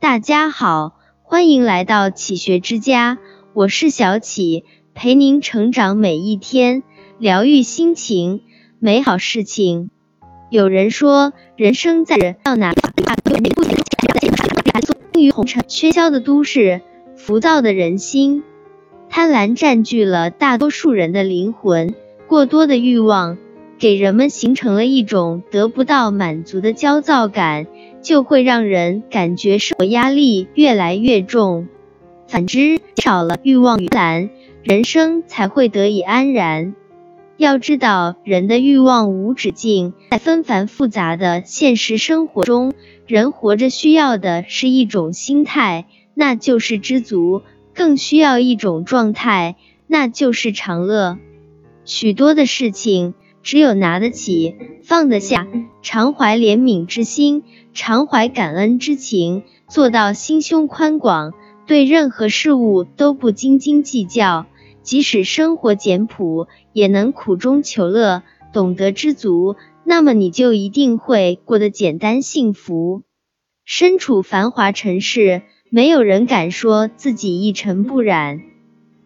大家好，欢迎来到启学之家，我是小启，陪您成长每一天，疗愈心情，美好事情。有人说，人生在到哪于红尘喧嚣的都市，浮躁的人心，贪婪占据了大多数人的灵魂，过多的欲望给人们形成了一种得不到满足的焦躁感。就会让人感觉生活压力越来越重。反之，少了欲望与懒，人生才会得以安然。要知道，人的欲望无止境，在纷繁复杂的现实生活中，人活着需要的是一种心态，那就是知足；更需要一种状态，那就是长乐。许多的事情，只有拿得起，放得下，常怀怜悯之心。常怀感恩之情，做到心胸宽广，对任何事物都不斤斤计较，即使生活简朴，也能苦中求乐，懂得知足，那么你就一定会过得简单幸福。身处繁华城市，没有人敢说自己一尘不染。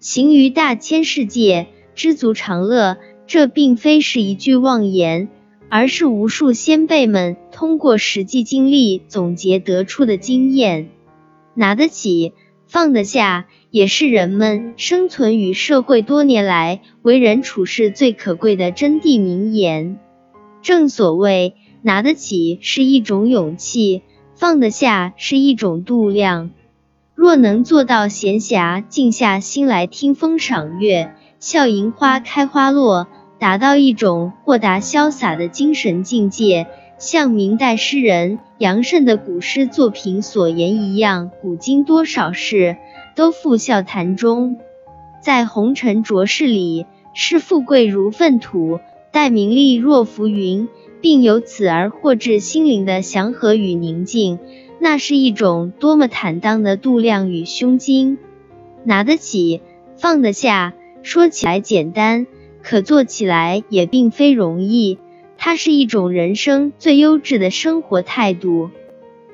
行于大千世界，知足常乐，这并非是一句妄言。而是无数先辈们通过实际经历总结得出的经验。拿得起，放得下，也是人们生存与社会多年来为人处事最可贵的真谛名言。正所谓，拿得起是一种勇气，放得下是一种度量。若能做到闲暇静下心来听风赏月，笑迎花开花落。达到一种豁达潇洒的精神境界，像明代诗人杨慎的古诗作品所言一样：“古今多少事，都付笑谈中。”在红尘浊世里，视富贵如粪土，待名利若浮云，并由此而获致心灵的祥和与宁静，那是一种多么坦荡的度量与胸襟！拿得起，放得下，说起来简单。可做起来也并非容易，它是一种人生最优质的生活态度。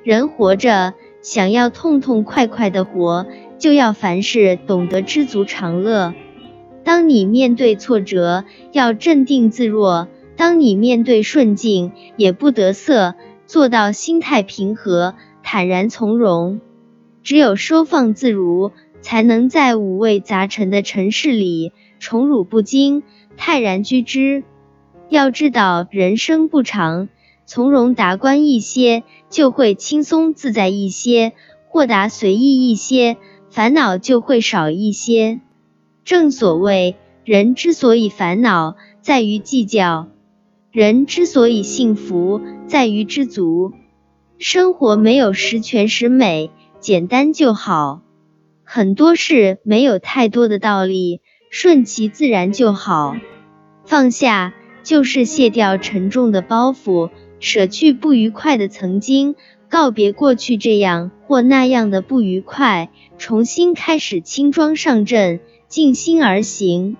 人活着，想要痛痛快快的活，就要凡事懂得知足常乐。当你面对挫折，要镇定自若；当你面对顺境，也不得瑟，做到心态平和、坦然从容。只有收放自如，才能在五味杂陈的尘世里宠辱不惊。泰然居之。要知道人生不长，从容达观一些，就会轻松自在一些；豁达随意一些，烦恼就会少一些。正所谓，人之所以烦恼，在于计较；人之所以幸福，在于知足。生活没有十全十美，简单就好。很多事没有太多的道理。顺其自然就好，放下就是卸掉沉重的包袱，舍去不愉快的曾经，告别过去这样或那样的不愉快，重新开始轻装上阵，静心而行。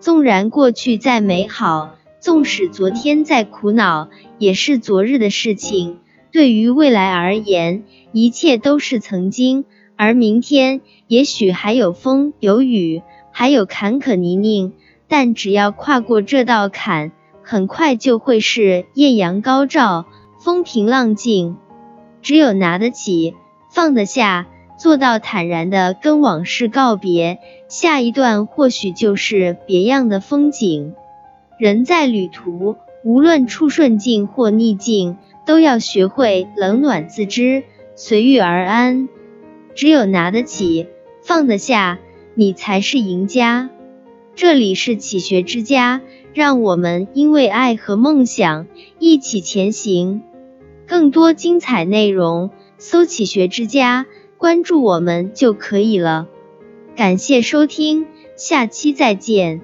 纵然过去再美好，纵使昨天再苦恼，也是昨日的事情。对于未来而言，一切都是曾经，而明天也许还有风有雨。还有坎坷泥泞，但只要跨过这道坎，很快就会是艳阳高照、风平浪静。只有拿得起、放得下，做到坦然的跟往事告别，下一段或许就是别样的风景。人在旅途，无论处顺境或逆境，都要学会冷暖自知，随遇而安。只有拿得起、放得下。你才是赢家。这里是启学之家，让我们因为爱和梦想一起前行。更多精彩内容，搜“启学之家”，关注我们就可以了。感谢收听，下期再见。